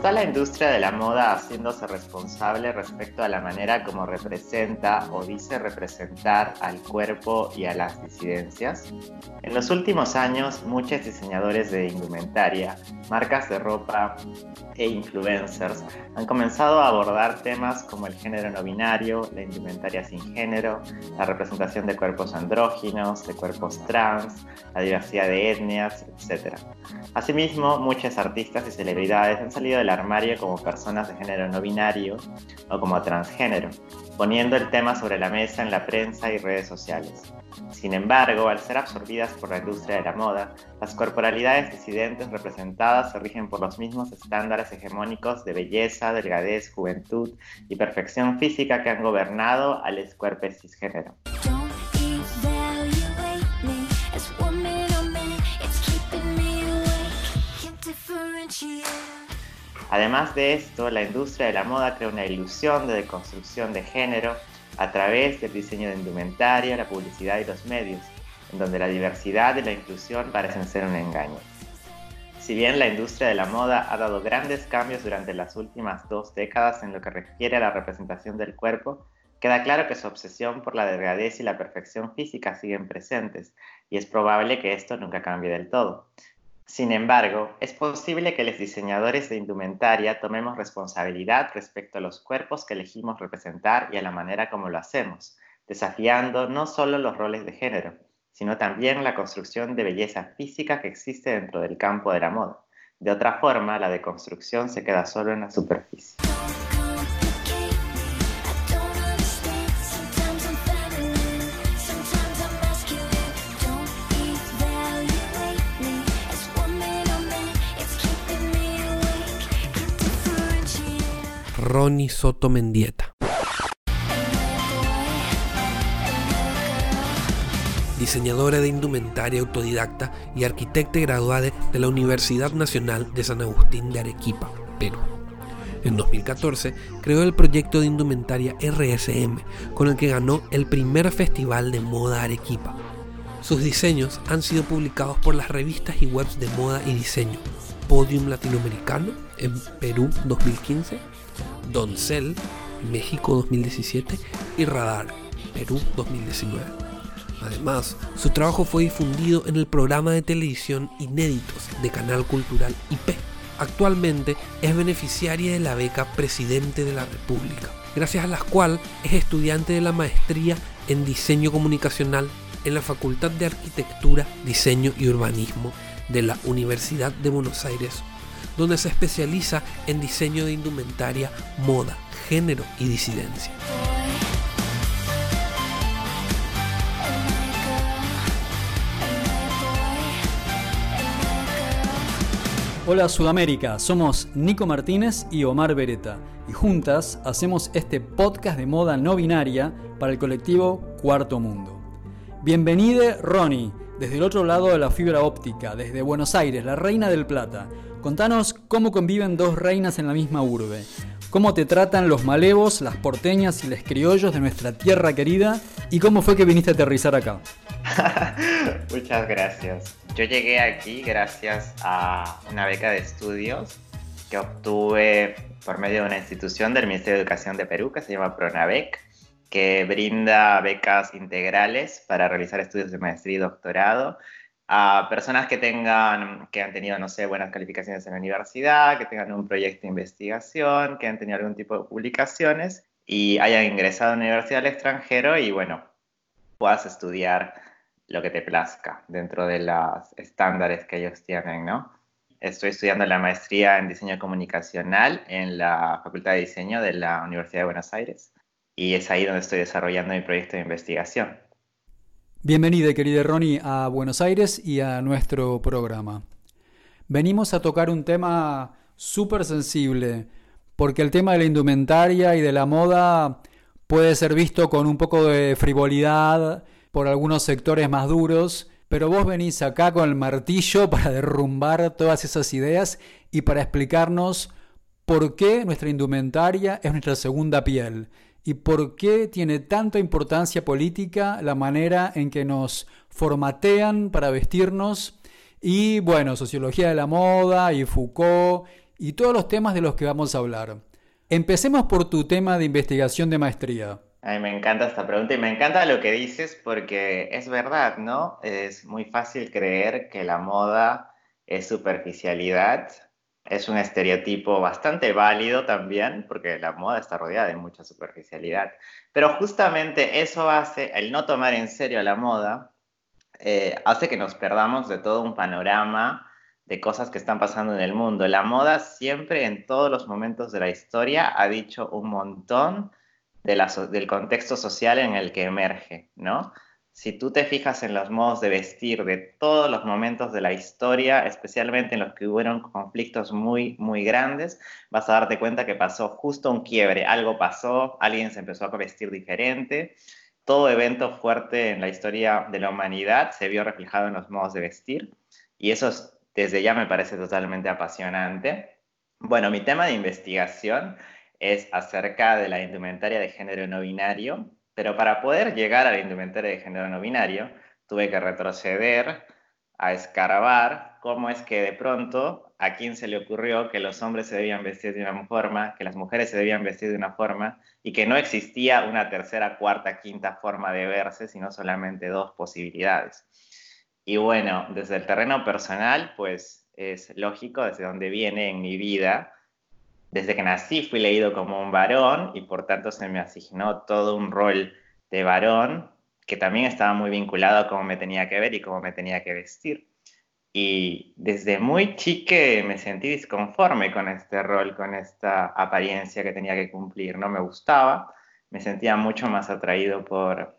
¿Está la industria de la moda haciéndose responsable respecto a la manera como representa o dice representar al cuerpo y a las disidencias? En los últimos años, muchos diseñadores de indumentaria, marcas de ropa e influencers han comenzado a abordar temas como el género no binario, la indumentaria sin género, la representación de cuerpos andróginos, de cuerpos trans, la diversidad de etnias, etc. Asimismo, muchos artistas y celebridades han salido armario como personas de género no binario o como transgénero, poniendo el tema sobre la mesa en la prensa y redes sociales. Sin embargo, al ser absorbidas por la industria de la moda, las corporalidades disidentes representadas se rigen por los mismos estándares hegemónicos de belleza, delgadez, juventud y perfección física que han gobernado al cuerpo cisgénero. Además de esto, la industria de la moda crea una ilusión de deconstrucción de género a través del diseño de indumentaria, la publicidad y los medios, en donde la diversidad y la inclusión parecen ser un engaño. Si bien la industria de la moda ha dado grandes cambios durante las últimas dos décadas en lo que refiere a la representación del cuerpo, queda claro que su obsesión por la delgadez y la perfección física siguen presentes, y es probable que esto nunca cambie del todo. Sin embargo, es posible que los diseñadores de indumentaria tomemos responsabilidad respecto a los cuerpos que elegimos representar y a la manera como lo hacemos, desafiando no solo los roles de género, sino también la construcción de belleza física que existe dentro del campo de la moda. De otra forma, la deconstrucción se queda solo en la superficie. Ronnie Soto Mendieta. Diseñadora de indumentaria autodidacta y arquitecta graduada de la Universidad Nacional de San Agustín de Arequipa, Perú. En 2014 creó el proyecto de indumentaria RSM, con el que ganó el primer Festival de Moda Arequipa. Sus diseños han sido publicados por las revistas y webs de moda y diseño Podium Latinoamericano en Perú 2015, Doncel, México 2017 y Radar, Perú 2019. Además, su trabajo fue difundido en el programa de televisión Inéditos de Canal Cultural IP. Actualmente es beneficiaria de la beca Presidente de la República, gracias a la cual es estudiante de la maestría en Diseño Comunicacional en la Facultad de Arquitectura, Diseño y Urbanismo de la Universidad de Buenos Aires donde se especializa en diseño de indumentaria, moda, género y disidencia. Hola Sudamérica, somos Nico Martínez y Omar Beretta y juntas hacemos este podcast de moda no binaria para el colectivo Cuarto Mundo. Bienvenide Ronnie, desde el otro lado de la fibra óptica, desde Buenos Aires, la Reina del Plata. Contanos cómo conviven dos reinas en la misma urbe. ¿Cómo te tratan los malevos, las porteñas y los criollos de nuestra tierra querida? ¿Y cómo fue que viniste a aterrizar acá? Muchas gracias. Yo llegué aquí gracias a una beca de estudios que obtuve por medio de una institución del Ministerio de Educación de Perú que se llama Pronavec, que brinda becas integrales para realizar estudios de maestría y doctorado a personas que tengan, que han tenido, no sé, buenas calificaciones en la universidad, que tengan un proyecto de investigación, que han tenido algún tipo de publicaciones y hayan ingresado a una universidad al extranjero y bueno, puedas estudiar lo que te plazca dentro de los estándares que ellos tienen, ¿no? Estoy estudiando la maestría en diseño comunicacional en la Facultad de Diseño de la Universidad de Buenos Aires y es ahí donde estoy desarrollando mi proyecto de investigación. Bienvenida, querida Ronnie, a Buenos Aires y a nuestro programa. Venimos a tocar un tema súper sensible, porque el tema de la indumentaria y de la moda puede ser visto con un poco de frivolidad por algunos sectores más duros, pero vos venís acá con el martillo para derrumbar todas esas ideas y para explicarnos por qué nuestra indumentaria es nuestra segunda piel y por qué tiene tanta importancia política la manera en que nos formatean para vestirnos y bueno, sociología de la moda y Foucault y todos los temas de los que vamos a hablar. Empecemos por tu tema de investigación de maestría. Ay, me encanta esta pregunta y me encanta lo que dices porque es verdad, ¿no? Es muy fácil creer que la moda es superficialidad es un estereotipo bastante válido también, porque la moda está rodeada de mucha superficialidad. Pero justamente eso hace, el no tomar en serio la moda, eh, hace que nos perdamos de todo un panorama de cosas que están pasando en el mundo. La moda siempre, en todos los momentos de la historia, ha dicho un montón del contexto social en el que emerge, ¿no? Si tú te fijas en los modos de vestir de todos los momentos de la historia, especialmente en los que hubieron conflictos muy, muy grandes, vas a darte cuenta que pasó justo un quiebre, algo pasó, alguien se empezó a vestir diferente. Todo evento fuerte en la historia de la humanidad se vio reflejado en los modos de vestir y eso desde ya me parece totalmente apasionante. Bueno, mi tema de investigación es acerca de la indumentaria de género no binario pero para poder llegar a la indumentaria de género no binario, tuve que retroceder a escarbar cómo es que de pronto a quién se le ocurrió que los hombres se debían vestir de una forma, que las mujeres se debían vestir de una forma y que no existía una tercera, cuarta, quinta forma de verse, sino solamente dos posibilidades. Y bueno, desde el terreno personal, pues es lógico desde donde viene en mi vida desde que nací fui leído como un varón y por tanto se me asignó todo un rol de varón que también estaba muy vinculado a cómo me tenía que ver y cómo me tenía que vestir. Y desde muy chique me sentí disconforme con este rol, con esta apariencia que tenía que cumplir. No me gustaba, me sentía mucho más atraído por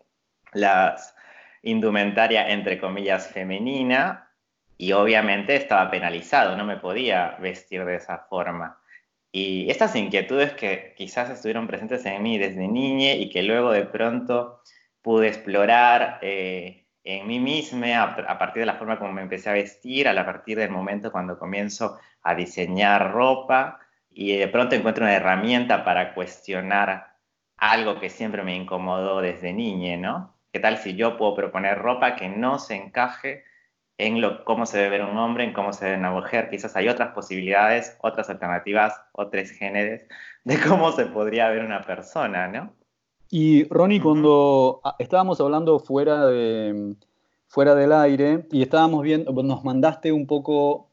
las indumentaria, entre comillas, femenina y obviamente estaba penalizado, no me podía vestir de esa forma. Y estas inquietudes que quizás estuvieron presentes en mí desde niña y que luego de pronto pude explorar eh, en mí misma a, partir de la forma como me empecé a vestir, a partir del momento cuando comienzo a diseñar ropa y de pronto encuentro una herramienta para cuestionar algo que siempre me incomodó desde niña, ¿no? ¿Qué tal si yo puedo proponer ropa que no se encaje en lo, cómo se debe ver un hombre, en cómo se ve una mujer. Quizás hay otras posibilidades, otras alternativas, otros géneros de cómo se podría ver una persona, ¿no? Y Ronnie, cuando ah, estábamos hablando fuera, de, fuera del aire y estábamos viendo, nos mandaste un poco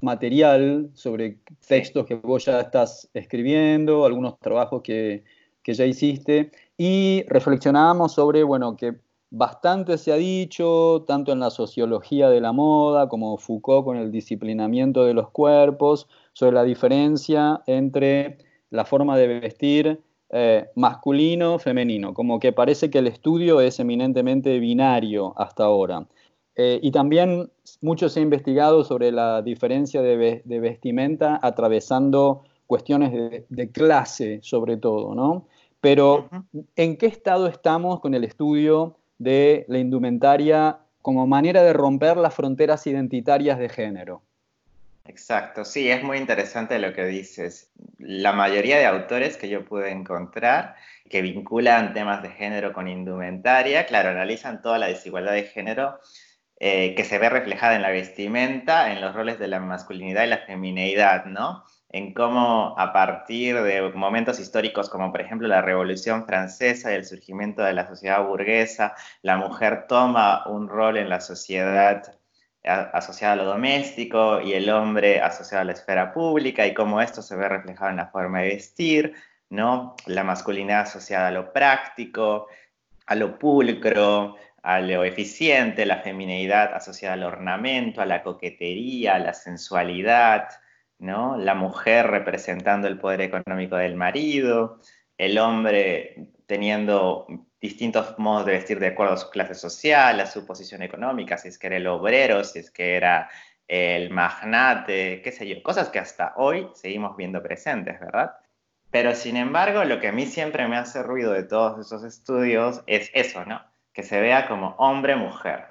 material sobre textos que vos ya estás escribiendo, algunos trabajos que, que ya hiciste, y reflexionábamos sobre, bueno, que Bastante se ha dicho, tanto en la sociología de la moda como Foucault con el disciplinamiento de los cuerpos, sobre la diferencia entre la forma de vestir eh, masculino, femenino, como que parece que el estudio es eminentemente binario hasta ahora. Eh, y también mucho se ha investigado sobre la diferencia de, vestimenta atravesando cuestiones de, clase, sobre todo, ¿no? Pero, ¿en qué estado estamos con el estudio de la indumentaria como manera de romper las fronteras identitarias de género. Exacto, sí, es muy interesante lo que dices. La mayoría de autores que yo pude encontrar que vinculan temas de género con indumentaria, claro, analizan toda la desigualdad de género eh, que se ve reflejada en la vestimenta, en los roles de la masculinidad y la femineidad, ¿no? En cómo a partir de momentos históricos como por ejemplo la Revolución Francesa y el surgimiento de la sociedad burguesa, la mujer toma un rol en la sociedad asociada a lo doméstico y el hombre asociado a la esfera pública y cómo esto se ve reflejado en la forma de vestir, ¿no? La masculinidad asociada a lo práctico, a lo pulcro, a lo eficiente, la feminidad asociada al ornamento, a la coquetería, a la sensualidad, ¿no? La mujer representando el poder económico del marido, el hombre teniendo distintos modos de vestir de acuerdo a su clase social, a su posición económica, si es que era el obrero, si es que era el magnate, qué sé yo, cosas que hasta hoy seguimos viendo presentes, ¿verdad? Pero sin embargo, lo que a mí siempre me hace ruido de todos esos estudios es eso, ¿no? Que se vea como hombre-mujer,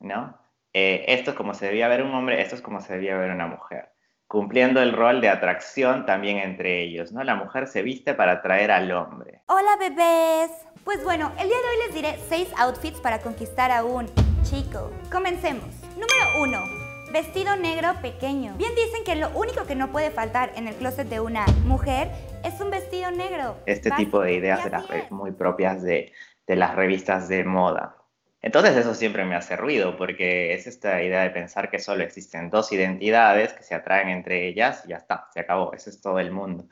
¿no? Eh, esto es como se debía ver un hombre, esto es como se debía ver una mujer cumpliendo el rol de atracción también entre ellos, ¿no? La mujer se viste para atraer al hombre. Hola bebés. Pues bueno, el día de hoy les diré 6 outfits para conquistar a un chico. Comencemos. Número 1. Vestido negro pequeño. Bien dicen que lo único que no puede faltar en el closet de una mujer es un vestido negro. Este tipo de ideas eran muy propias de, de las revistas de moda. Entonces eso siempre me hace ruido porque es esta idea de pensar que solo existen dos identidades que se atraen entre ellas y ya está, se acabó, eso es todo el mundo.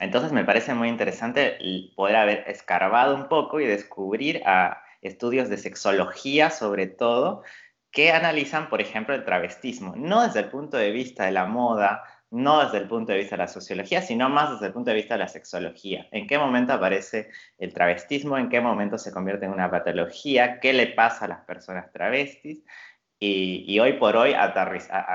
Entonces me parece muy interesante poder haber escarbado un poco y descubrir a estudios de sexología sobre todo que analizan, por ejemplo, el travestismo, no desde el punto de vista de la moda, no desde el punto de vista de la sociología, sino más desde el punto de vista de la sexología. ¿En qué momento aparece el travestismo? ¿En qué momento se convierte en una patología? ¿Qué le pasa a las personas travestis? Y, hoy por hoy a,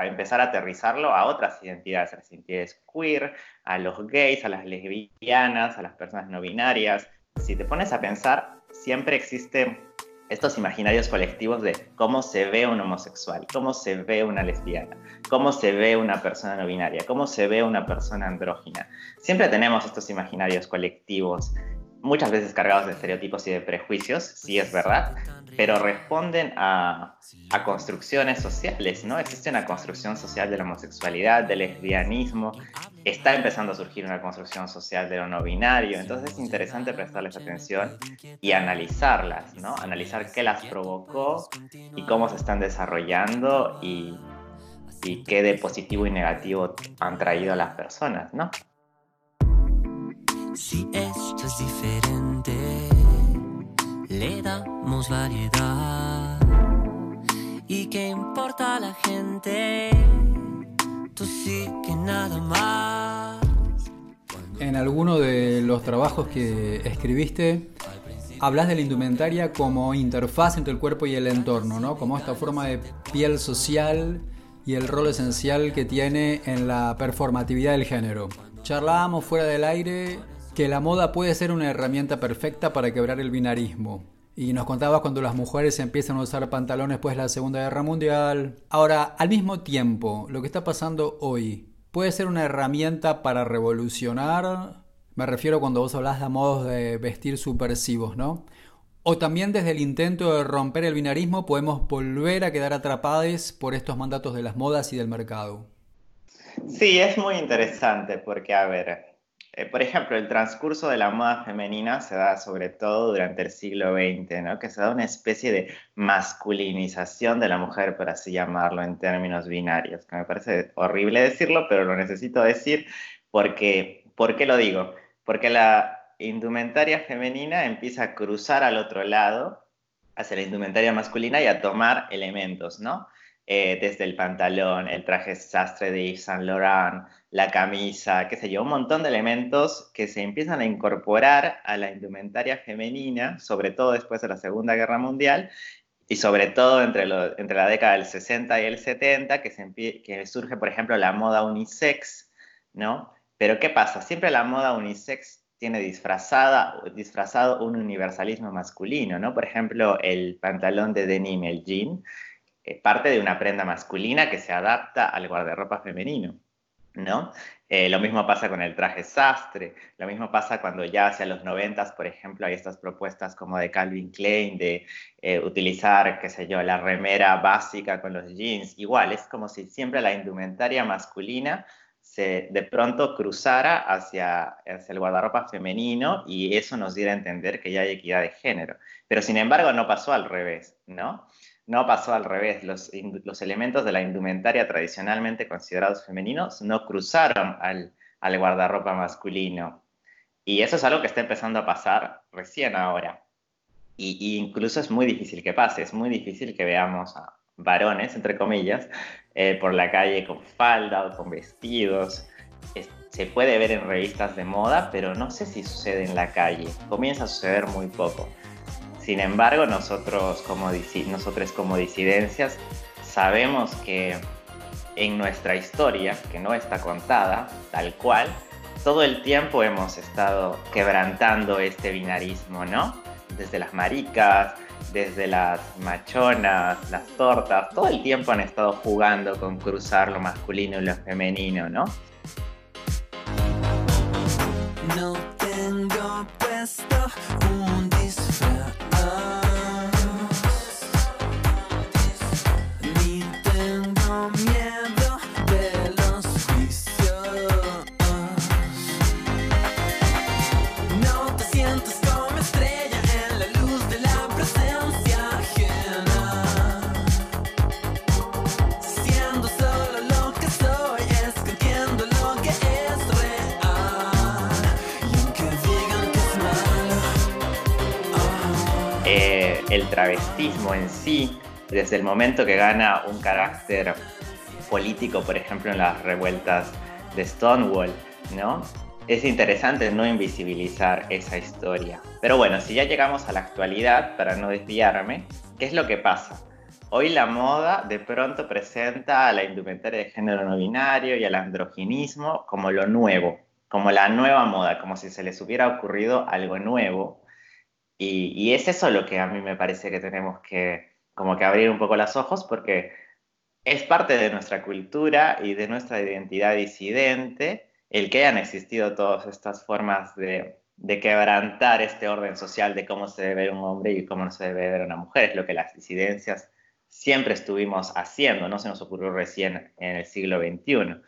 empezar a aterrizarlo a otras identidades, a las identidades queer, a los gays, a las lesbianas, a las personas no binarias. Si te pones a pensar, siempre existe estos imaginarios colectivos de cómo se ve un homosexual, cómo se ve una lesbiana, cómo se ve una persona no binaria, cómo se ve una persona andrógina. Siempre tenemos estos imaginarios colectivos, muchas veces cargados de estereotipos y de prejuicios, sí es verdad, pero responden a, a, construcciones sociales, ¿no? Existe una construcción social de la homosexualidad, del lesbianismo, está empezando a surgir una construcción social de lo no binario, entonces es interesante prestarles atención y analizarlas, ¿no? Analizar qué las provocó y cómo se están desarrollando y, qué de positivo y negativo han traído a las personas, ¿no? Si esto es diferente le damos variedad. ¿Y qué importa la gente? En alguno de los trabajos que escribiste, hablas de la indumentaria como interfaz entre el cuerpo y el entorno, ¿no? Como esta forma de piel social y el rol esencial que tiene en la performatividad del género. Charlábamos fuera del aire que la moda puede ser una herramienta perfecta para quebrar el binarismo. Y nos contabas cuando las mujeres empiezan a usar pantalones después de la Segunda Guerra Mundial. Ahora, al mismo tiempo, lo que está pasando hoy, ¿puede ser una herramienta para revolucionar? Me refiero cuando vos hablas de modos de vestir subversivos, ¿no? O también desde el intento de romper el binarismo podemos volver a quedar atrapados por estos mandatos de las modas y del mercado. Sí, es muy interesante porque, a ver, eh, por ejemplo, el transcurso de la moda femenina se da sobre todo durante el siglo XX, ¿no? que se da una especie de masculinización de la mujer, por así llamarlo, en términos binarios, que me parece horrible decirlo, pero lo necesito decir porque, ¿por qué lo digo? Porque la indumentaria femenina empieza a cruzar al otro lado, hacia la indumentaria masculina y a tomar elementos, ¿no? Eh, desde el pantalón, el traje sastre de Yves Saint Laurent, la camisa, qué sé yo, un montón de elementos que se empiezan a incorporar a la indumentaria femenina, sobre todo después de la Segunda Guerra Mundial, y sobre todo entre, entre la década del 60 y el 70, que, se que surge, por ejemplo, la moda unisex, ¿no? Pero ¿qué pasa? Siempre la moda unisex tiene disfrazada, disfrazado un universalismo masculino, ¿no? Por ejemplo, el pantalón de denim, el jean, eh, parte de una prenda masculina que se adapta al guardarropa femenino. ¿no? Eh, lo mismo pasa con el traje sastre, lo mismo pasa cuando ya hacia los noventas, por ejemplo, hay estas propuestas como de Calvin Klein de eh, utilizar, qué sé yo, la remera básica con los jeans. Igual, es como si siempre la indumentaria masculina se de pronto cruzara hacia, hacia el guardarropa femenino y eso nos diera a entender que ya hay equidad de género. Pero sin embargo no pasó al revés, ¿no? No pasó al revés. Los, elementos de la indumentaria tradicionalmente considerados femeninos no cruzaron al, guardarropa masculino. Y eso es algo que está empezando a pasar recién ahora. Y, incluso es muy difícil que pase, es muy difícil que veamos a varones, entre comillas, eh, por la calle con falda o con vestidos. se puede ver en revistas de moda, pero no sé si sucede en la calle. Comienza a suceder muy poco. Sin embargo, nosotros como, nosotros como disidencias sabemos que en nuestra historia, que no está contada tal cual, todo el tiempo hemos estado quebrantando este binarismo, ¿no? Desde las maricas, desde las machonas, las tortas, todo el tiempo han estado jugando con cruzar lo masculino y lo femenino, ¿no? No tengo puesto un el travestismo en sí, desde el momento que gana un carácter político, por ejemplo, en las revueltas de Stonewall, ¿no? Es interesante no invisibilizar esa historia. Pero bueno, si ya llegamos a la actualidad, para no desviarme, ¿qué es lo que pasa? Hoy la moda de pronto presenta a la indumentaria de género no binario y al androginismo como lo nuevo, como la nueva moda, como si se les hubiera ocurrido algo nuevo y, es eso lo que a mí me parece que tenemos que como que abrir un poco los ojos porque es parte de nuestra cultura y de nuestra identidad disidente el que hayan existido todas estas formas de, de quebrantar este orden social de cómo se debe ver un hombre y cómo no se debe ver una mujer. Es lo que las disidencias siempre estuvimos haciendo, no se nos ocurrió recién en el siglo XXI.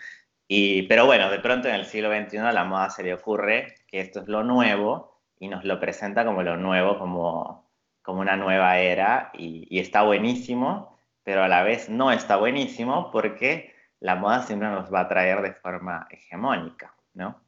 Y, pero bueno, de pronto en el siglo XXI a la moda se le ocurre que esto es lo nuevo y nos lo presenta como lo nuevo, como, como una nueva era y, está buenísimo, pero a la vez no está buenísimo porque la moda siempre nos va a traer de forma hegemónica, ¿no?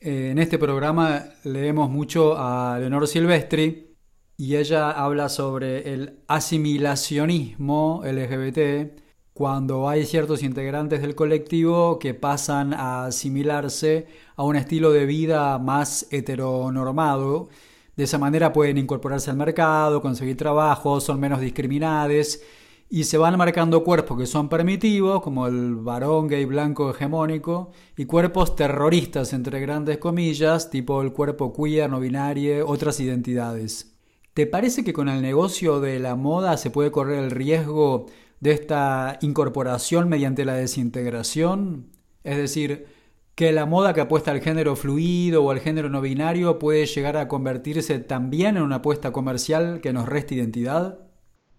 Eh, en este programa leemos mucho a Leonor Silvestri y ella habla sobre el asimilacionismo LGBT cuando hay ciertos integrantes del colectivo que pasan a asimilarse a un estilo de vida más heteronormado. De esa manera pueden incorporarse al mercado, conseguir trabajo, son menos discriminados y se van marcando cuerpos que son permitivos, como el varón gay blanco hegemónico, y cuerpos terroristas, entre grandes comillas, tipo el cuerpo queer, no binario, otras identidades. ¿Te parece que con el negocio de la moda se puede correr el riesgo de esta incorporación mediante la desintegración, es decir, que la moda que apuesta al género fluido o al género no binario puede llegar a convertirse también en una apuesta comercial que nos resta identidad?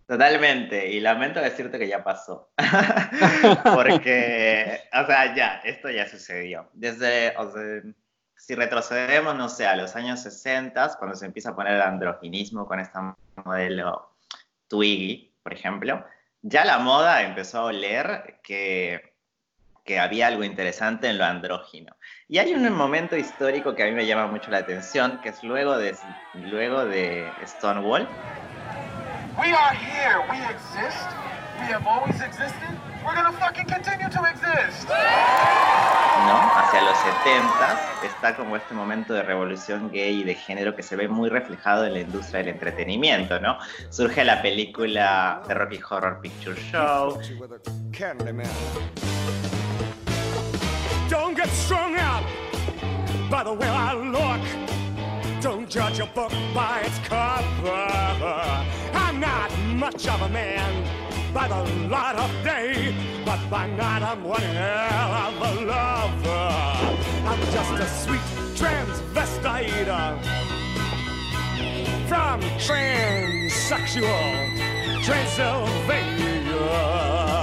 Totalmente, y lamento decirte que ya pasó, porque, o sea, ya, esto ya sucedió. Desde, si retrocedemos, no sé, a los años 60, cuando se empieza a poner el androginismo con este modelo Twiggy, por ejemplo, ya la moda empezó a oler que, que había algo interesante en lo andrógino. Y hay un momento histórico que a mí me llama mucho la atención, que es luego de, luego de Stonewall. We are here, we exist, we have always existed, we're gonna fucking continue to exist. ¿no? Hacia los 70 está como este momento de revolución gay y de género que se ve muy reflejado en la industria del entretenimiento, ¿no? Surge la película The Rocky Horror Picture Show. Don't get strung out by the way I look. Don't judge a book by its cover. Not much of a man by the light of day, but by night I'm one hell of a lover. I'm just a sweet transvestite from transsexual Transylvania.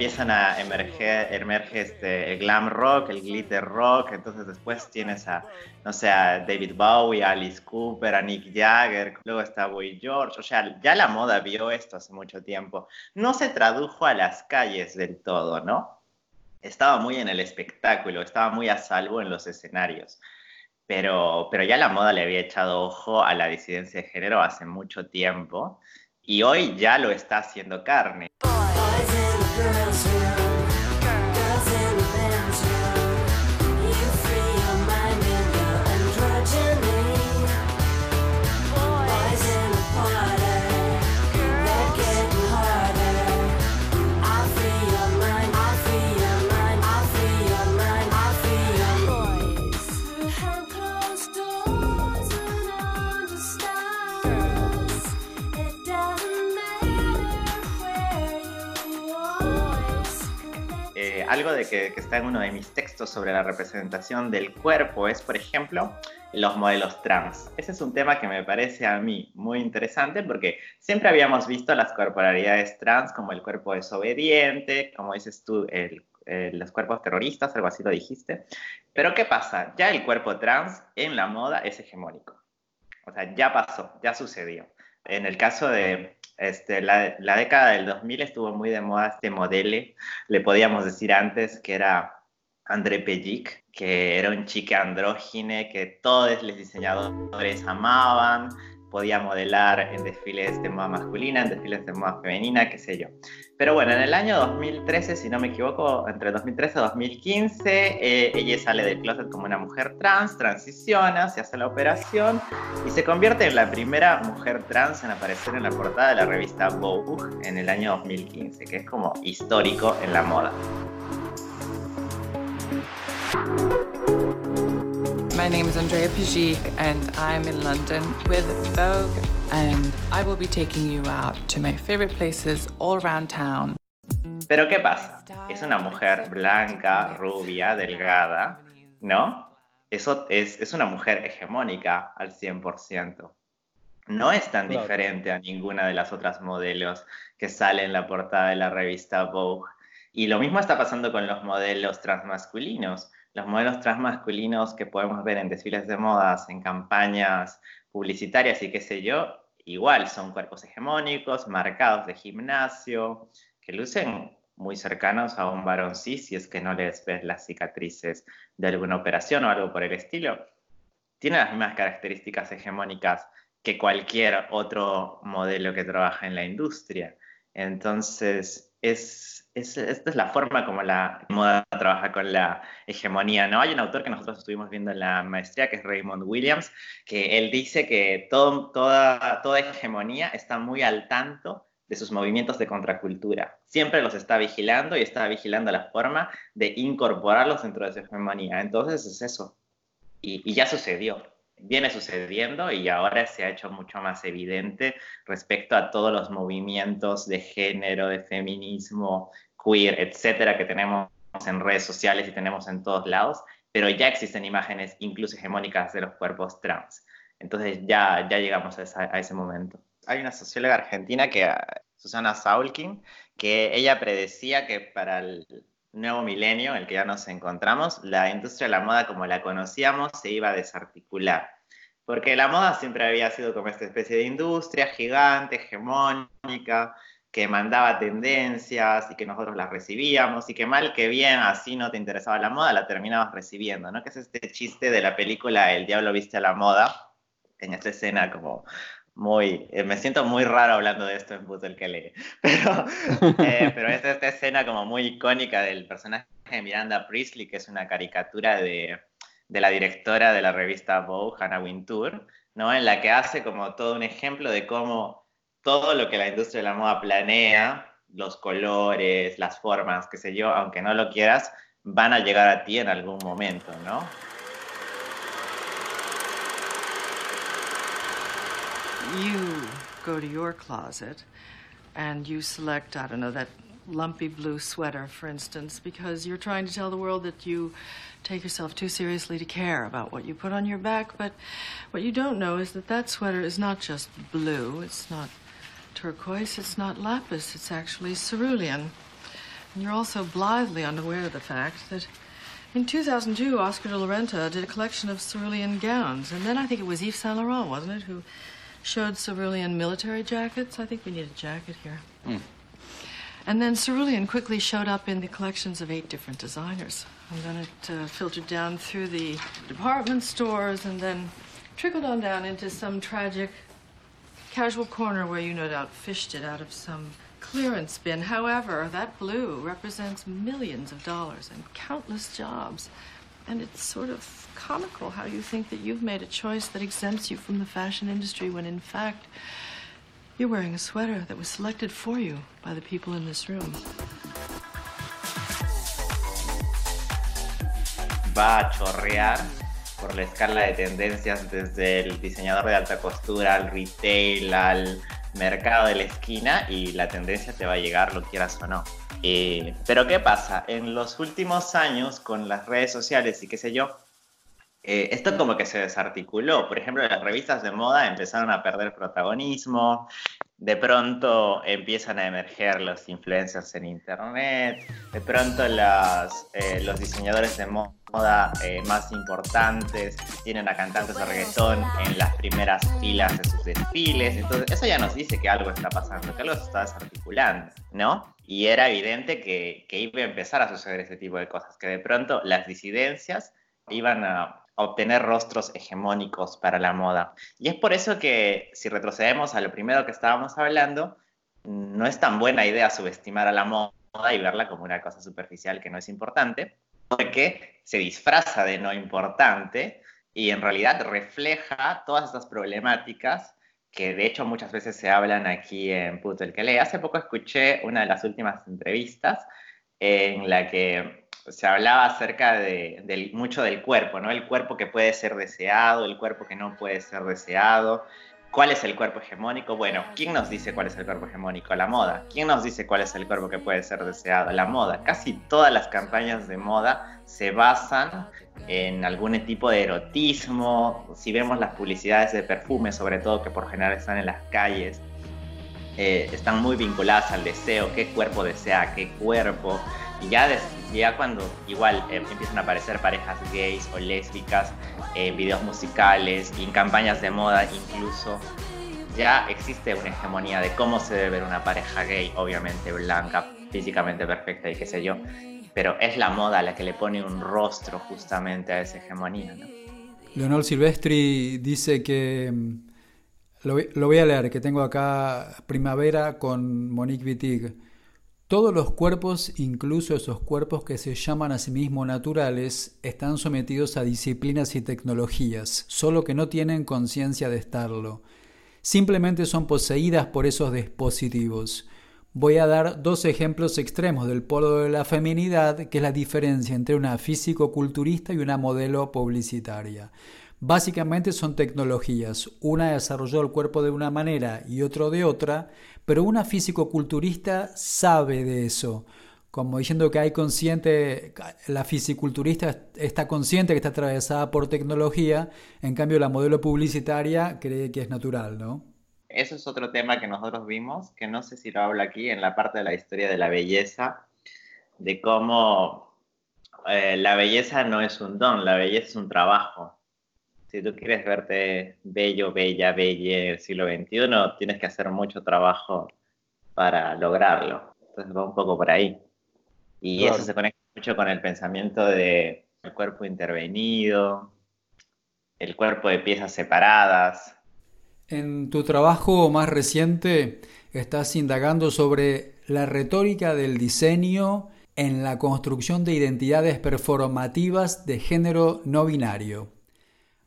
Empiezan a emerger, emerge este, el glam rock, el glitter rock, entonces después tienes a, no sé, a David Bowie, a Alice Cooper, a Nick Jagger, luego está Boy George, o sea, ya la moda vio esto hace mucho tiempo. No se tradujo a las calles del todo, ¿no? Estaba muy en el espectáculo, estaba muy a salvo en los escenarios. Pero, pero ya la moda le había echado ojo a la disidencia de género hace mucho tiempo y hoy ya lo está haciendo carne. Algo de que, está en uno de mis textos sobre la representación del cuerpo es, por ejemplo, los modelos trans. Ese es un tema que me parece a mí muy interesante porque siempre habíamos visto las corporalidades trans como el cuerpo desobediente, como dices tú, los cuerpos terroristas, algo así lo dijiste. Pero ¿qué pasa? Ya el cuerpo trans en la moda es hegemónico. O sea, ya pasó, ya sucedió. En el caso de este, la, la década del 2000 estuvo muy de moda este modelo, le podíamos decir antes que era André Pellic, que era un chique andrógine que todos los diseñadores amaban, podía modelar en desfiles de moda masculina, en desfiles de moda femenina, qué sé yo. Pero bueno, en el año 2013, si no me equivoco, entre 2013 y 2015, eh, ella sale del closet como una mujer trans, transiciona, se hace la operación y se convierte en la primera mujer trans en aparecer en la portada de la revista Vogue en el año 2015, que es como histórico en la moda. My name is Andrea Pajik, and I'm in London with Vogue, and I will be taking you out to my favorite places all around town. Pero ¿qué pasa? Es una mujer blanca, rubia, delgada, ¿no? Eso es, es una mujer hegemónica al 100%. No es tan diferente a ninguna de las otras modelos que sale en la portada de la revista Vogue. Y lo mismo está pasando con los modelos transmasculinos los modelos transmasculinos que podemos ver en desfiles de modas, en campañas publicitarias y qué sé yo, igual son cuerpos hegemónicos, marcados de gimnasio, que lucen muy cercanos a un varón cis si es que no les ves las cicatrices de alguna operación o algo por el estilo. Tiene las mismas características hegemónicas que cualquier otro modelo que trabaja en la industria. Entonces, es esta es la forma como la moda trabaja con la hegemonía, ¿no? Hay un autor que nosotros estuvimos viendo en la maestría, que es Raymond Williams, que él dice que todo, toda, toda hegemonía está muy al tanto de sus movimientos de contracultura. Siempre los está vigilando y está vigilando la forma de incorporarlos dentro de su hegemonía. Entonces es eso. Y, y ya sucedió viene sucediendo y ahora se ha hecho mucho más evidente respecto a todos los movimientos de género, de feminismo, queer, etcétera, que tenemos en redes sociales y tenemos en todos lados, pero ya existen imágenes incluso hegemónicas de los cuerpos trans. Entonces ya, ya llegamos a, ese momento. Hay una socióloga argentina, que, Susana Saulkin, que ella predecía que para el nuevo milenio, en el que ya nos encontramos, la industria de la moda como la conocíamos se iba a desarticular. Porque la moda siempre había sido como esta especie de industria gigante, hegemónica, que mandaba tendencias y que nosotros las recibíamos y que mal que bien así no te interesaba la moda, la terminabas recibiendo, ¿no? Que es este chiste de la película El diablo viste a la moda, en esta escena como muy, eh, me siento muy raro hablando de esto en el que lee, pero, eh, pero es esta escena como muy icónica del personaje de Miranda Priestley, que es una caricatura de, de la directora de la revista Vogue, Hannah Wintour, ¿no? en la que hace como todo un ejemplo de cómo todo lo que la industria de la moda planea, los colores, las formas, qué sé yo, aunque no lo quieras, van a llegar a ti en algún momento, ¿no? you go to your closet and you select, I don't know, that lumpy blue sweater, for instance, because you're trying to tell the world that you take yourself too seriously to care about what you put on your back. But what you don't know is that that sweater is not just blue, it's not turquoise, it's not lapis, it's actually cerulean. And you're also blithely unaware of the fact that in 2002, Oscar de la Renta did a collection of cerulean gowns. And then I think it was Yves Saint Laurent, wasn't it, who showed cerulean military jackets. I think we need a jacket here. Mm. And then cerulean quickly showed up in the collections of eight different designers. And then it uh, filtered down through the department stores and then trickled on down into some tragic casual corner where you no doubt fished it out of some clearance bin. However, that blue represents millions of dollars and countless jobs. And it's sort of comical how you think that you've made a choice that exempts you from the fashion industry when in fact you're wearing a sweater that was selected for you by the people in this room. Va a chorrear por la escala de tendencias desde el diseñador de alta costura al retail, al mercado de la esquina y la tendencia te va a llegar lo quieras o no. Eh, pero ¿qué pasa? En los últimos años, con las redes sociales y qué sé yo, eh, esto como que se desarticuló. Por ejemplo, las revistas de moda empezaron a perder protagonismo, de pronto empiezan a emerger los influencers en Internet, de pronto eh, los diseñadores de moda eh, más importantes tienen a cantantes de reggaetón en las primeras filas de sus desfiles. Entonces, eso ya nos dice que algo está pasando, que algo se está desarticulando, ¿no? Y era evidente que, que iba a empezar a suceder ese tipo de cosas, que de pronto las disidencias iban a obtener rostros hegemónicos para la moda. Y es por eso que si retrocedemos a lo primero que estábamos hablando, no es tan buena idea subestimar a la moda y verla como una cosa superficial que no es importante, porque se disfraza de no importante y en realidad refleja todas estas problemáticas que de hecho muchas veces se hablan aquí en Puto el que lee. Hace poco escuché una de las últimas entrevistas en la que se hablaba acerca de, mucho del cuerpo, ¿no? El cuerpo que puede ser deseado, el cuerpo que no puede ser deseado. ¿Cuál es el cuerpo hegemónico? Bueno, ¿quién nos dice cuál es el cuerpo hegemónico? La moda. ¿Quién nos dice cuál es el cuerpo que puede ser deseado? La moda. Casi todas las campañas de moda se basan en algún tipo de erotismo. Si vemos las publicidades de perfume, sobre todo que por general están en las calles, eh, están muy vinculadas al deseo, qué cuerpo desea, qué cuerpo. Y ya, ya cuando igual eh, empiezan a aparecer parejas gays o lésbicas en videos musicales y en campañas de moda incluso, ya existe una hegemonía de cómo se debe ver una pareja gay, obviamente blanca, físicamente perfecta y qué sé yo, pero es la moda la que le pone un rostro justamente a esa hegemonía. ¿no? Leonel Silvestri dice que, mm, lo, lo, voy a leer, que tengo acá Primavera con Monique Wittig todos los cuerpos, incluso esos cuerpos que se llaman a sí mismos naturales, están sometidos a disciplinas y tecnologías, solo que no tienen conciencia de estarlo. Simplemente son poseídas por esos dispositivos. Voy a dar dos ejemplos extremos del polo de la feminidad, que es la diferencia entre una físico-culturista y una modelo publicitaria. Básicamente son tecnologías. Una desarrolló el cuerpo de una manera y otro de otra, pero una físico-culturista sabe de eso. Como diciendo que hay consciente, la fisiculturista está consciente que está atravesada por tecnología, en cambio la modelo publicitaria cree que es natural, ¿no? Eso es otro tema que nosotros vimos, que no sé si lo habla aquí en la parte de la historia de la belleza, de cómo eh, la belleza no es un don, la belleza es un trabajo si tú quieres verte bello, bella, belle el siglo XXI, tienes que hacer mucho trabajo para lograrlo. Entonces va un poco por ahí. Y eso se conecta mucho con el pensamiento de el cuerpo intervenido, el cuerpo de piezas separadas. En tu trabajo más reciente estás indagando sobre la retórica del diseño en la construcción de identidades performativas de género no binario.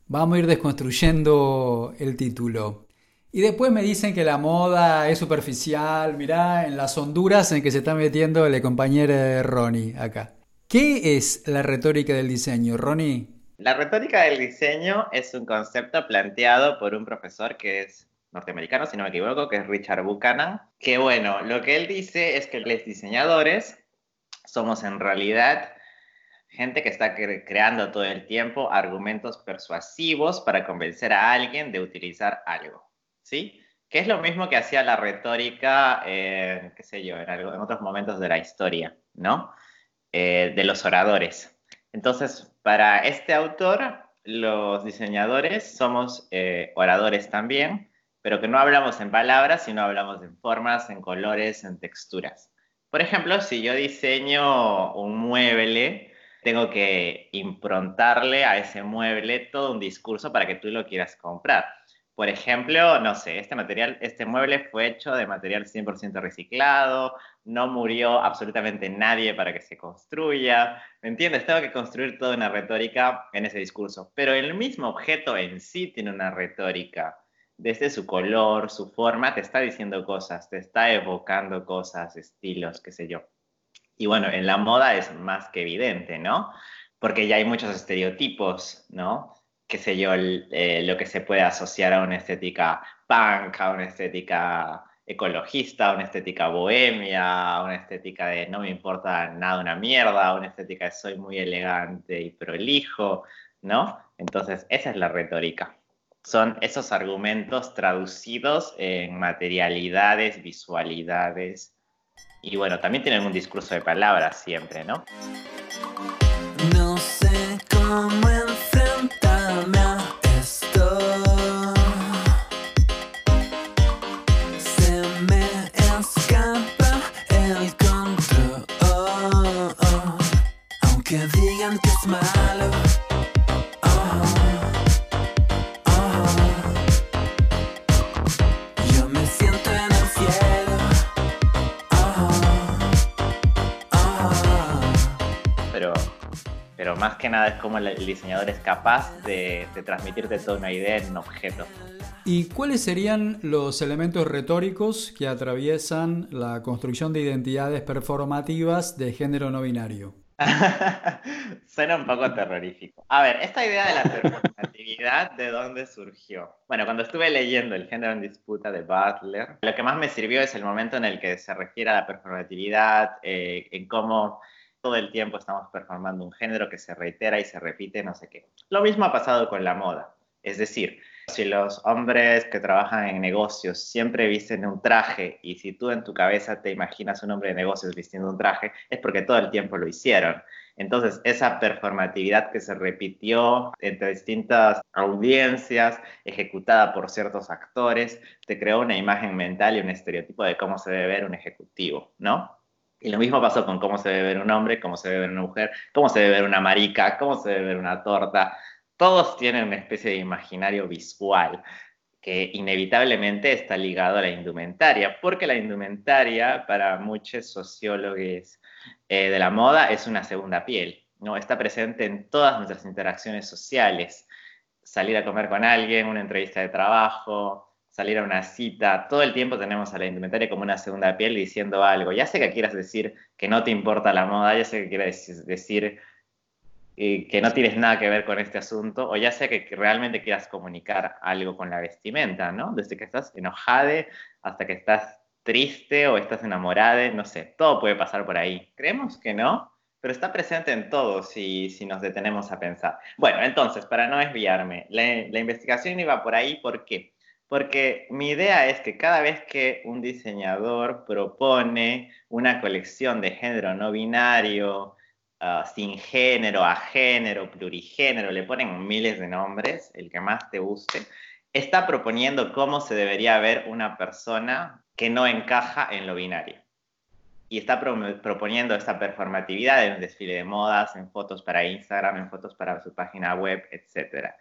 Vamos a ir desconstruyendo el título. Y después me dicen que la moda es superficial, mirá, en las honduras en que se está metiendo el compañero Ronnie acá. ¿Qué es la retórica del diseño, Ronnie? La retórica del diseño es un concepto planteado por un profesor que es norteamericano, si no me equivoco, que es Richard Buchanan, que bueno, lo que él dice es que los diseñadores somos en realidad gente que está creando todo el tiempo argumentos persuasivos para convencer a alguien de utilizar algo, ¿sí? Que es lo mismo que hacía la retórica, qué sé yo, en, otros momentos de la historia, ¿no? Eh, de los oradores. Entonces, para este autor, los diseñadores somos eh, oradores también, pero que no hablamos en palabras, sino hablamos en formas, en colores, en texturas. Por ejemplo, si yo diseño un mueble, tengo que improntarle a ese mueble todo un discurso para que tú lo quieras comprar. Por ejemplo, no sé, este material, este mueble fue hecho de material 100% reciclado, no murió absolutamente nadie para que se construya, ¿me entiendes? Tengo que construir toda una retórica en ese discurso, pero el mismo objeto en sí tiene una retórica. Desde su color, su forma, te está diciendo cosas, te está evocando cosas, estilos, qué sé yo. Y bueno, en la moda es más que evidente, ¿no? Porque ya hay muchos estereotipos, ¿no? Qué sé yo, eh, lo que se puede asociar a una estética punk, a una estética ecologista, una estética bohemia, una estética de no me importa nada una mierda, una estética de soy muy elegante y prolijo, ¿no? Entonces, esa es la retórica. Son esos argumentos traducidos en materialidades, visualidades, y bueno, también tienen un discurso de palabras siempre, ¿no? No sé cómo enfrentarme a esto. Se me escapa el control. Aunque digan que es malo. Pero más que nada es como el, el diseñador es capaz de, de transmitirte toda una idea en un objeto. ¿Y cuáles serían los elementos retóricos que atraviesan la construcción de identidades performativas de género no binario? Suena un poco terrorífico. A ver, esta idea de la performatividad, ¿de dónde surgió? Bueno, cuando estuve leyendo El género en disputa de Butler, lo que más me sirvió es el momento en el que se refiere a la performatividad, eh, en cómo todo el tiempo estamos performando un género que se reitera y se repite, no sé qué. Lo mismo ha pasado con la moda. Es decir, si los hombres que trabajan en negocios siempre visten un traje y si tú en tu cabeza te imaginas un hombre de negocios vistiendo un traje, es porque todo el tiempo lo hicieron. Entonces, esa performatividad que se repitió entre distintas audiencias, ejecutada por ciertos actores, te creó una imagen mental y un estereotipo de cómo se debe ver un ejecutivo, ¿no? Y lo mismo pasó con cómo se debe ver un hombre, cómo se debe ver una mujer, cómo se debe ver una marica, cómo se debe ver una torta. Todos tienen una especie de imaginario visual que inevitablemente está ligado a la indumentaria, porque la indumentaria para muchos sociólogos eh, de la moda es una segunda piel, ¿no? Está presente en todas nuestras interacciones sociales. Salir a comer con alguien, una entrevista de trabajo, salir a una cita, todo el tiempo tenemos a la indumentaria como una segunda piel diciendo algo. Ya sé que quieras decir que no te importa la moda, ya sé que quieres decir eh, que no tienes nada que ver con este asunto, o ya sé que, realmente quieras comunicar algo con la vestimenta, ¿no? Desde que estás enojada hasta que estás triste o estás enamorada, no sé, todo puede pasar por ahí. Creemos que no, pero está presente en todo si, si nos detenemos a pensar. Bueno, entonces, para no desviarme, la investigación iba por ahí, ¿por qué? Porque mi idea es que cada vez que un diseñador propone una colección de género no binario, uh, sin género, a género, plurigénero, le ponen miles de nombres, el que más te guste, está proponiendo cómo se debería ver una persona que no encaja en lo binario. Y está pro proponiendo esta performatividad en un desfile de modas, en fotos para Instagram, en fotos para su página web, etcétera.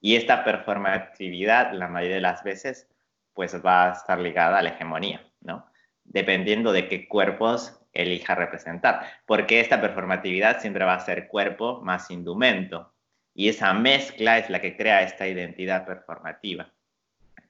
Y esta performatividad, la mayoría de las veces, pues va a estar ligada a la hegemonía, ¿no? Dependiendo de qué cuerpos elija representar. Porque esta performatividad siempre va a ser cuerpo más indumento. Y esa mezcla es la que crea esta identidad performativa.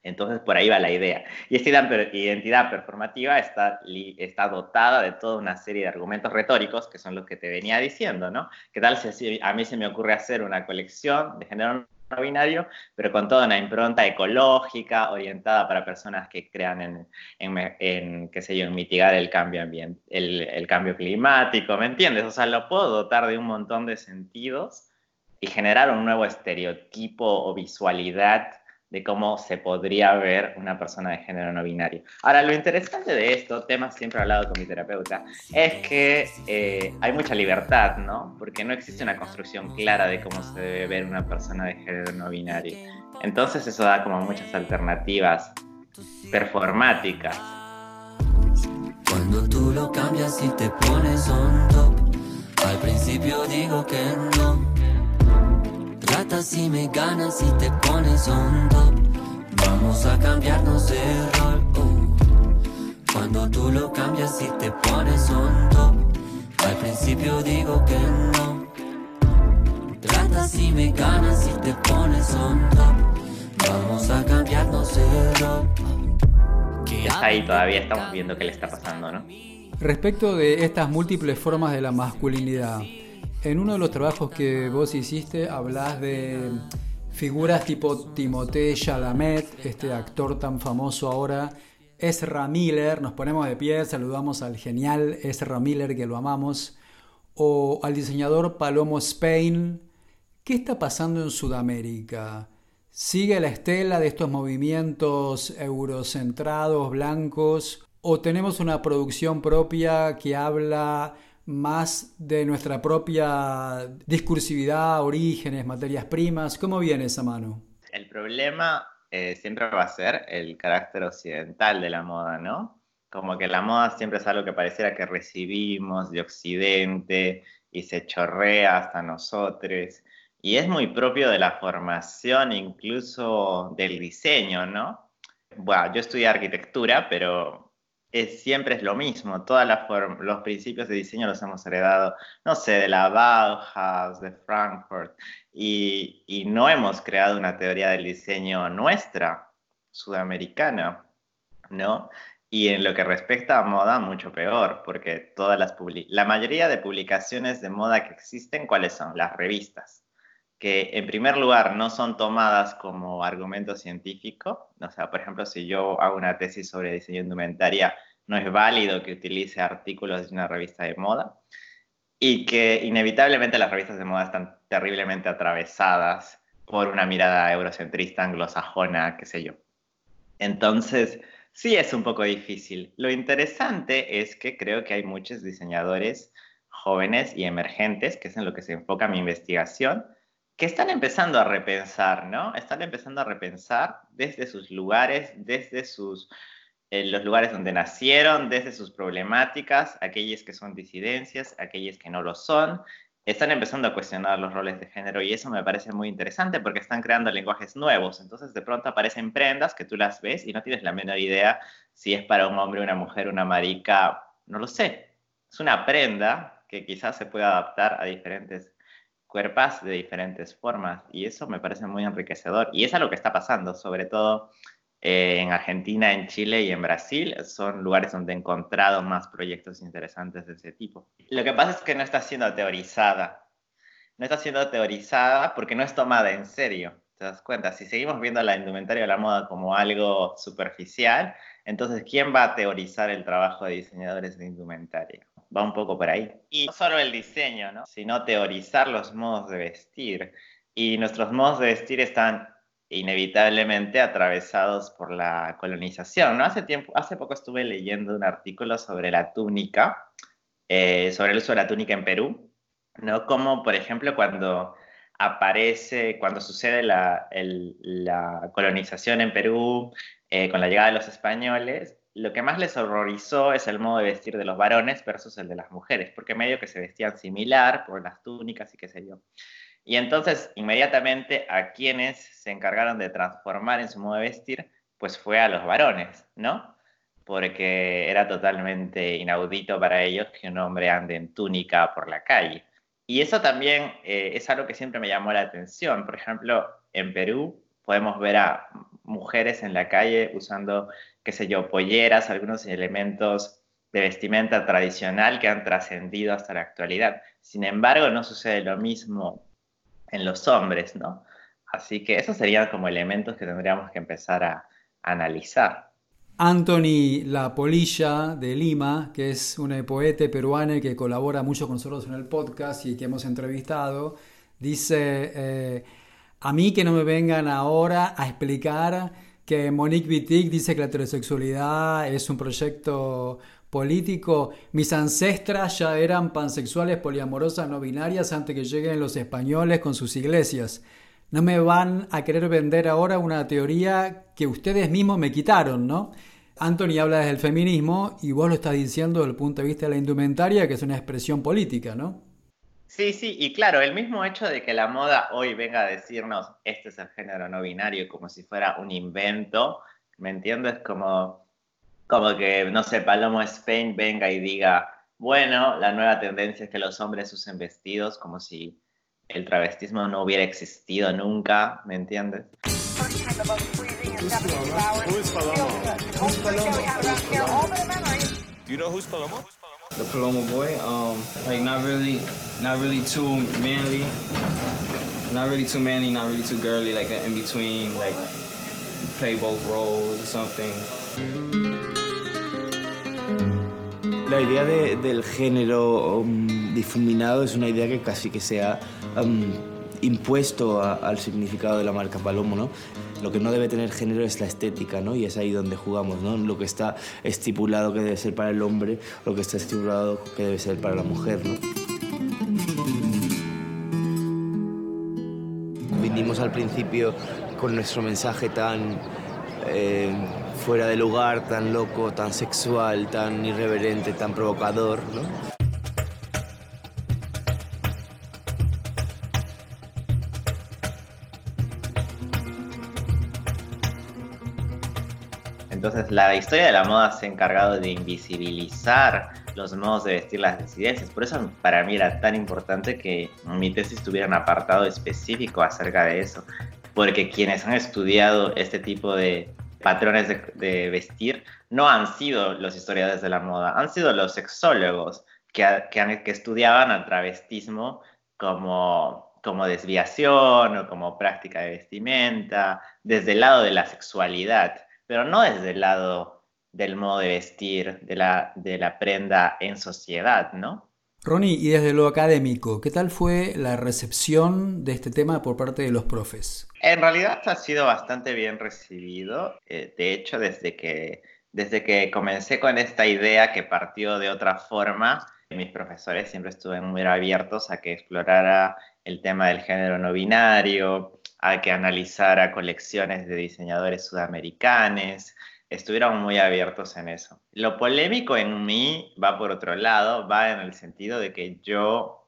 Entonces, por ahí va la idea. Y esta identidad performativa está, está dotada de toda una serie de argumentos retóricos, que son los que te venía diciendo, ¿no? ¿Qué tal si a mí se me ocurre hacer una colección de género no binario, pero con toda una impronta ecológica, orientada para personas que crean en, en, en qué sé yo, mitigar el cambio, el cambio climático, ¿me entiendes? O sea, lo puedo dotar de un montón de sentidos y generar un nuevo estereotipo o visualidad de cómo se podría ver una persona de género no binario. Ahora, lo interesante de esto, temas siempre hablado con mi terapeuta, es que eh, hay mucha libertad, ¿no? Porque no existe una construcción clara de cómo se debe ver una persona de género no binario. Entonces eso da como muchas alternativas performáticas. Cuando tú lo cambias y te pones on top, al principio digo que no. Tratas y me ganas y te pones on top. Vamos a cambiarnos de rol. Uh. Cuando tú lo cambias y te pones on top. Al principio digo que no. Tratas y me ganas y te pones on top. Vamos a cambiarnos de rol. Está ahí todavía, estamos viendo qué le está pasando, ¿no? Respecto de estas múltiples formas de la masculinidad, en uno de los trabajos que vos hiciste hablas de figuras tipo Timothée Chalamet, este actor tan famoso ahora, Ezra Miller, nos ponemos de pie, saludamos al genial Ezra Miller que lo amamos, o al diseñador Palomo Spain. ¿Qué está pasando en Sudamérica? ¿Sigue la estela de estos movimientos eurocentrados, blancos? ¿O tenemos una producción propia que habla más de nuestra propia discursividad, orígenes, materias primas? ¿Cómo viene esa mano? El problema eh, siempre va a ser el carácter occidental de la moda, ¿no? Como que la moda siempre es algo que pareciera que recibimos de Occidente y se chorrea hasta nosotros. Y es muy propio de la formación, incluso del diseño, ¿no? Bueno, yo estudié arquitectura, pero es, siempre es lo mismo. Todos los principios de diseño los hemos heredado, no sé, de la Bauhaus, de Frankfurt, y, y no hemos creado una teoría del diseño nuestra, sudamericana, ¿no? Y en lo que respecta a moda, mucho peor, porque todas las la mayoría de publicaciones de moda que existen, ¿cuáles son? Las revistas que en primer lugar no son tomadas como argumento científico. O sea, por ejemplo, si yo hago una tesis sobre diseño indumentaria, no es válido que utilice artículos de una revista de moda. Y que inevitablemente las revistas de moda están terriblemente atravesadas por una mirada eurocentrista, anglosajona, qué sé yo. Entonces, sí es un poco difícil. Lo interesante es que creo que hay muchos diseñadores jóvenes y emergentes, que es en lo que se enfoca mi investigación, que están empezando a repensar, ¿no? Están empezando a repensar desde sus lugares, desde sus, eh, los lugares donde nacieron, desde sus problemáticas, aquellas que son disidencias, aquellas que no lo son. Están empezando a cuestionar los roles de género y eso me parece muy interesante porque están creando lenguajes nuevos. Entonces de pronto aparecen prendas que tú las ves y no tienes la menor idea si es para un hombre, una mujer, una marica, no lo sé. Es una prenda que quizás se pueda adaptar a diferentes cuerpas de diferentes formas y eso me parece muy enriquecedor y es lo que está pasando, sobre todo eh, en Argentina, en Chile y en Brasil, son lugares donde he encontrado más proyectos interesantes de ese tipo. Lo que pasa es que no está siendo teorizada, no está siendo teorizada porque no es tomada en serio. ¿Te das cuenta? Si seguimos viendo la indumentaria de la moda como algo superficial, entonces ¿quién va a teorizar el trabajo de diseñadores de indumentaria? Va un poco por ahí. Y no solo el diseño, ¿no? sino teorizar los modos de vestir. Y nuestros modos de vestir están inevitablemente atravesados por la colonización. ¿no? Hace, tiempo, hace poco estuve leyendo un artículo sobre la túnica, eh, sobre el uso de la túnica en Perú, ¿no? Como, por ejemplo, cuando aparece, cuando sucede la, la colonización en Perú, eh, con la llegada de los españoles, lo que más les horrorizó es el modo de vestir de los varones versus el de las mujeres, porque medio que se vestían similar por las túnicas y qué sé yo. Y entonces, inmediatamente, a quienes se encargaron de transformar en su modo de vestir, pues fue a los varones, ¿no? Porque era totalmente inaudito para ellos que un hombre ande en túnica por la calle. Y eso también eh, es algo que siempre me llamó la atención. Por ejemplo, en Perú podemos ver a mujeres en la calle usando qué sé yo, polleras, algunos elementos de vestimenta tradicional que han trascendido hasta la actualidad. Sin embargo, no sucede lo mismo en los hombres, ¿no? Así que esos serían como elementos que tendríamos que empezar a, analizar. Anthony La Polilla de Lima, que es un poeta peruano que colabora mucho con nosotros en el podcast y que hemos entrevistado, dice, eh, a mí que no me vengan ahora a explicar que Monique Wittig dice que la heterosexualidad es un proyecto político. Mis ancestras ya eran pansexuales, poliamorosas, no binarias antes que lleguen los españoles con sus iglesias. No me van a querer vender ahora una teoría que ustedes mismos me quitaron, ¿no? Anthony habla del feminismo y vos lo estás diciendo desde el punto de vista de la indumentaria, que es una expresión política, ¿no? Sí, sí, y claro, el mismo hecho de que la moda hoy venga a decirnos este es el género no binario como si fuera un invento, ¿me entiendes? Como, como que, no sé, Palomo Spain venga y diga, bueno, la nueva tendencia es que los hombres usen vestidos como si el travestismo no hubiera existido nunca, ¿me entiendes? The Paloma boy. Um, like not really, not really too manly, not really too manly, not really too girly. Like in between, like play both roles or something. La idea del género um, difuminado es una idea que casi que sea um, impuesto al significado de la marca Palomo, ¿no? Lo que no debe tener género es la estética, ¿no? Y es ahí donde jugamos, ¿no? Lo que está estipulado que debe ser para el hombre, lo que está estipulado que debe ser para la mujer, ¿no? Vinimos al principio con nuestro mensaje tan eh, fuera de lugar, tan loco, tan sexual, tan irreverente, tan provocador, ¿no? Entonces, la historia de la moda se ha encargado de invisibilizar los modos de vestir las disidencias. Por eso para mí era tan importante que mi tesis tuviera un apartado específico acerca de eso. Porque quienes han estudiado este tipo de patrones de, vestir no han sido los historiadores de la moda, han sido los sexólogos que, que, estudiaban al travestismo como, como desviación o como práctica de vestimenta, desde el lado de la sexualidad, pero no desde el lado del modo de vestir, de la, de la prenda en sociedad, ¿no? Ronnie, y desde lo académico, ¿qué tal fue la recepción de este tema por parte de los profes? En realidad ha sido bastante bien recibido. Eh, de hecho, desde que, desde que comencé con esta idea que partió de otra forma, mis profesores siempre estuvieron muy abiertos a que explorara el tema del género no binario, a que analizara colecciones de diseñadores sudamericanos, estuvieron muy abiertos en eso. Lo polémico en mí va por otro lado, va en el sentido de que yo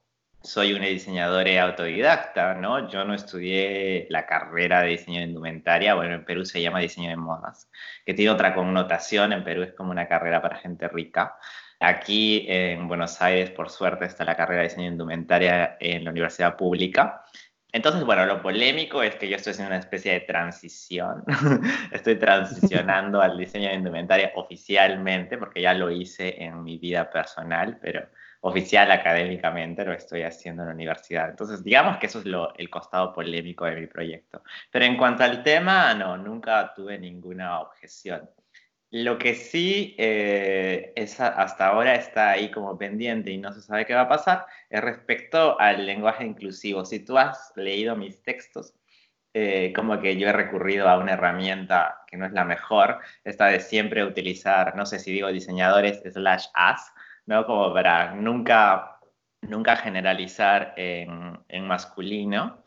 soy una diseñadora autodidacta, ¿no? Yo no estudié la carrera de diseño de indumentaria, bueno, en Perú se llama diseño de modas, que tiene otra connotación, en Perú es como una carrera para gente rica. Aquí en Buenos Aires, por suerte, está la carrera de diseño de indumentaria en la universidad pública entonces, bueno, lo polémico es que yo estoy haciendo una especie de transición. estoy transicionando al diseño de indumentaria oficialmente, porque ya lo hice en mi vida personal, pero oficial académicamente lo estoy haciendo en la universidad. Entonces, digamos que eso es lo, el costado polémico de mi proyecto. Pero en cuanto al tema, no, nunca tuve ninguna objeción. Lo que sí eh, es, hasta ahora está ahí como pendiente y no se sabe qué va a pasar es respecto al lenguaje inclusivo. Si tú has leído mis textos, eh, como que yo he recurrido a una herramienta que no es la mejor, esta de siempre utilizar, no sé si digo diseñadores slash as, ¿no? Como para nunca, nunca generalizar en, en masculino,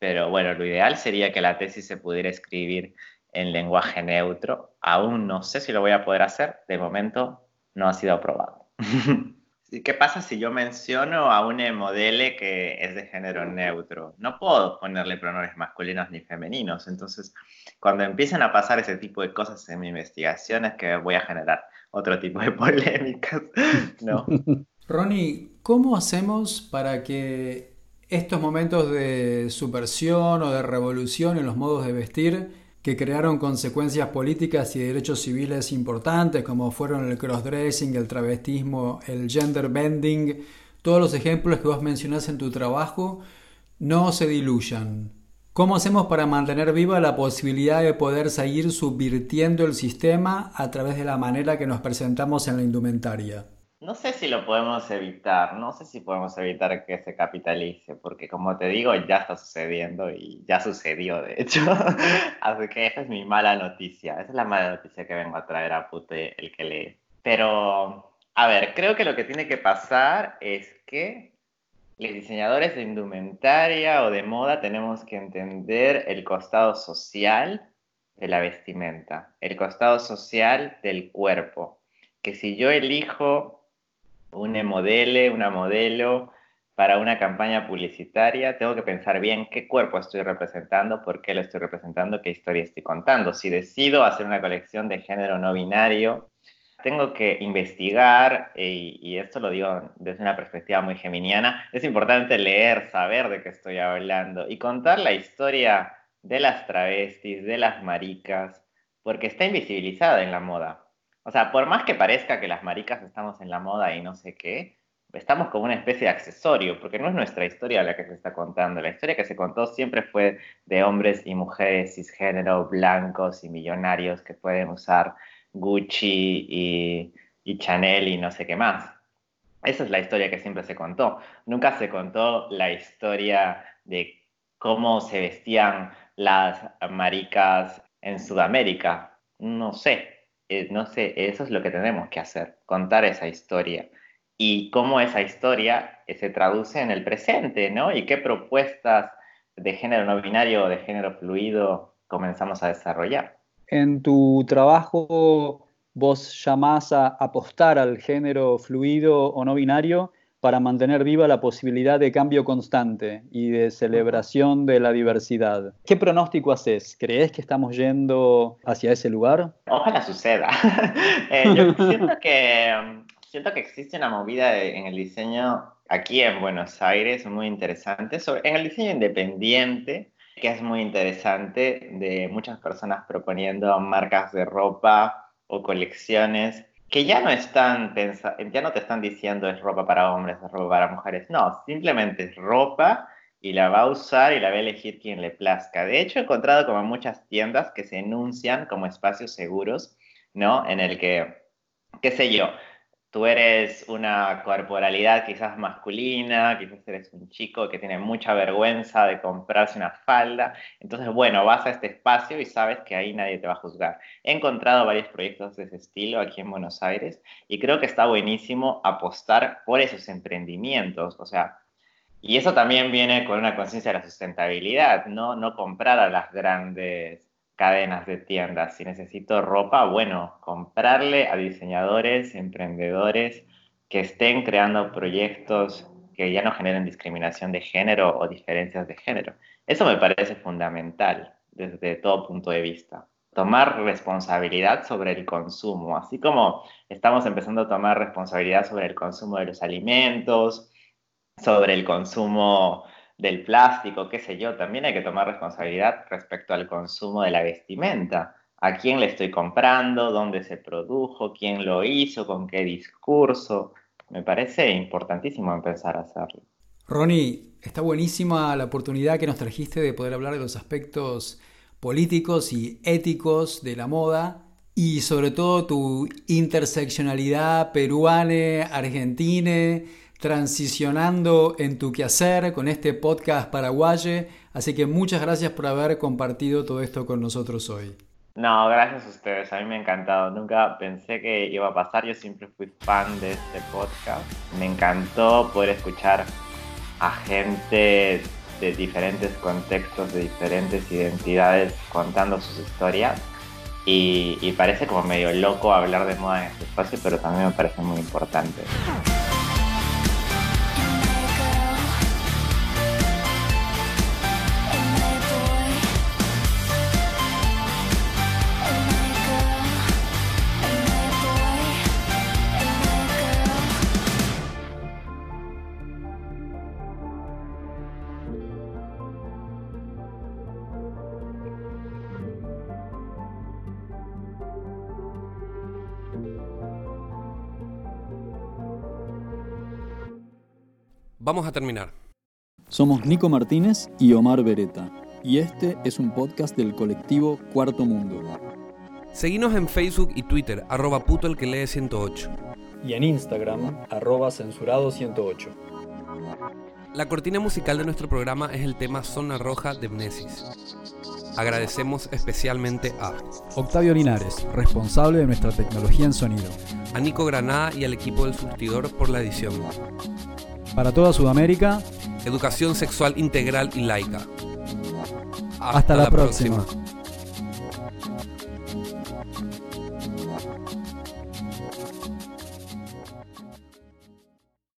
pero bueno, lo ideal sería que la tesis se pudiera escribir en lenguaje neutro. Aún no sé si lo voy a poder hacer. De momento no ha sido aprobado. ¿Qué pasa si yo menciono a un modelo que es de género neutro? No puedo ponerle pronombres masculinos ni femeninos. Entonces, cuando empiezan a pasar ese tipo de cosas en mi investigación es que voy a generar otro tipo de polémicas, ¿no? Ronnie, ¿cómo hacemos para que estos momentos de subversión o de revolución en los modos de vestir que crearon consecuencias políticas y derechos civiles importantes, como fueron el crossdressing, el travestismo, el gender bending, todos los ejemplos que vos mencionás en tu trabajo, no se diluyan. ¿Cómo hacemos para mantener viva la posibilidad de poder seguir subvirtiendo el sistema a través de la manera que nos presentamos en la indumentaria? No sé si lo podemos evitar, no sé si podemos evitar que se capitalice, porque como te digo, ya está sucediendo y ya sucedió, de hecho. Así que esa es mi mala noticia, esa es la mala noticia que vengo a traer a Pute, el que lee. Pero, a ver, creo que lo que tiene que pasar es que los diseñadores de indumentaria o de moda tenemos que entender el costado social de la vestimenta, el costado social del cuerpo. Que si yo elijo un modelo, una modelo para una campaña publicitaria, tengo que pensar bien qué cuerpo estoy representando, por qué lo estoy representando, qué historia estoy contando. Si decido hacer una colección de género no binario, tengo que investigar, y, y, esto lo digo desde una perspectiva muy geminiana, es importante leer, saber de qué estoy hablando y contar la historia de las travestis, de las maricas, porque está invisibilizada en la moda. O sea, por más que parezca que las maricas estamos en la moda y no sé qué, estamos como una especie de accesorio, porque no es nuestra historia la que se está contando. La historia que se contó siempre fue de hombres y mujeres cisgénero, blancos y millonarios que pueden usar Gucci y, y Chanel y no sé qué más. Esa es la historia que siempre se contó. Nunca se contó la historia de cómo se vestían las maricas en Sudamérica. No sé, eh, no sé, eso es lo que tenemos que hacer, contar esa historia. Y cómo esa historia eh, se traduce en el presente, ¿no? Y qué propuestas de género no binario o de género fluido comenzamos a desarrollar. En tu trabajo vos llamás a apostar al género fluido o no binario para mantener viva la posibilidad de cambio constante y de celebración de la diversidad. ¿Qué pronóstico haces? ¿Crees que estamos yendo hacia ese lugar? Ojalá suceda. Eh, yo siento que, siento que existe una movida en el diseño aquí en Buenos Aires muy interesante, sobre, en el diseño independiente, que es muy interesante, de muchas personas proponiendo marcas de ropa o colecciones que ya no están ya no te están diciendo es ropa para hombres, es ropa para mujeres. No, simplemente es ropa y la va a usar y la va a elegir quien le plazca. De hecho, he encontrado como muchas tiendas que se enuncian como espacios seguros, ¿no? En el que, qué sé yo, tú eres una corporalidad quizás masculina, quizás eres un chico que tiene mucha vergüenza de comprarse una falda, entonces bueno, vas a este espacio y sabes que ahí nadie te va a juzgar. He encontrado varios proyectos de ese estilo aquí en Buenos Aires y creo que está buenísimo apostar por esos emprendimientos, o sea, y eso también viene con una conciencia de la sustentabilidad, ¿no? No comprar a las grandes cadenas de tiendas. Si necesito ropa, bueno, comprarle a diseñadores, emprendedores que estén creando proyectos que ya no generen discriminación de género o diferencias de género. Eso me parece fundamental desde todo punto de vista. Tomar responsabilidad sobre el consumo, así como estamos empezando a tomar responsabilidad sobre el consumo de los alimentos, sobre el consumo del plástico, qué sé yo, también hay que tomar responsabilidad respecto al consumo de la vestimenta. ¿A quién le estoy comprando? ¿Dónde se produjo? ¿Quién lo hizo? ¿Con qué discurso? Me parece importantísimo empezar a hacerlo. Ronnie, está buenísima la oportunidad que nos trajiste de poder hablar de los aspectos políticos y éticos de la moda y sobre todo tu interseccionalidad peruana, argentina, transicionando en tu quehacer con este podcast paraguayo. Así que muchas gracias por haber compartido todo esto con nosotros hoy. No, gracias a ustedes, a mí me ha encantado. Nunca pensé que iba a pasar, yo siempre fui fan de este podcast. Me encantó poder escuchar a gente de diferentes contextos, de diferentes identidades contando sus historias. Y, y parece como medio loco hablar de moda en este espacio, pero también me parece muy importante. Vamos a terminar. Somos Nico Martínez y Omar Beretta, y este es un podcast del colectivo Cuarto Mundo. Seguinos en Facebook y Twitter, arroba puto el que lee 108. Y en Instagram, arroba censurado 108. La cortina musical de nuestro programa es el tema Zona Roja de Mnesis. Agradecemos especialmente a Octavio Linares, responsable de nuestra tecnología en sonido. A Nico Granada y al equipo del surtidor por la edición. Para toda Sudamérica, educación sexual integral y laica. Hasta, la, próxima.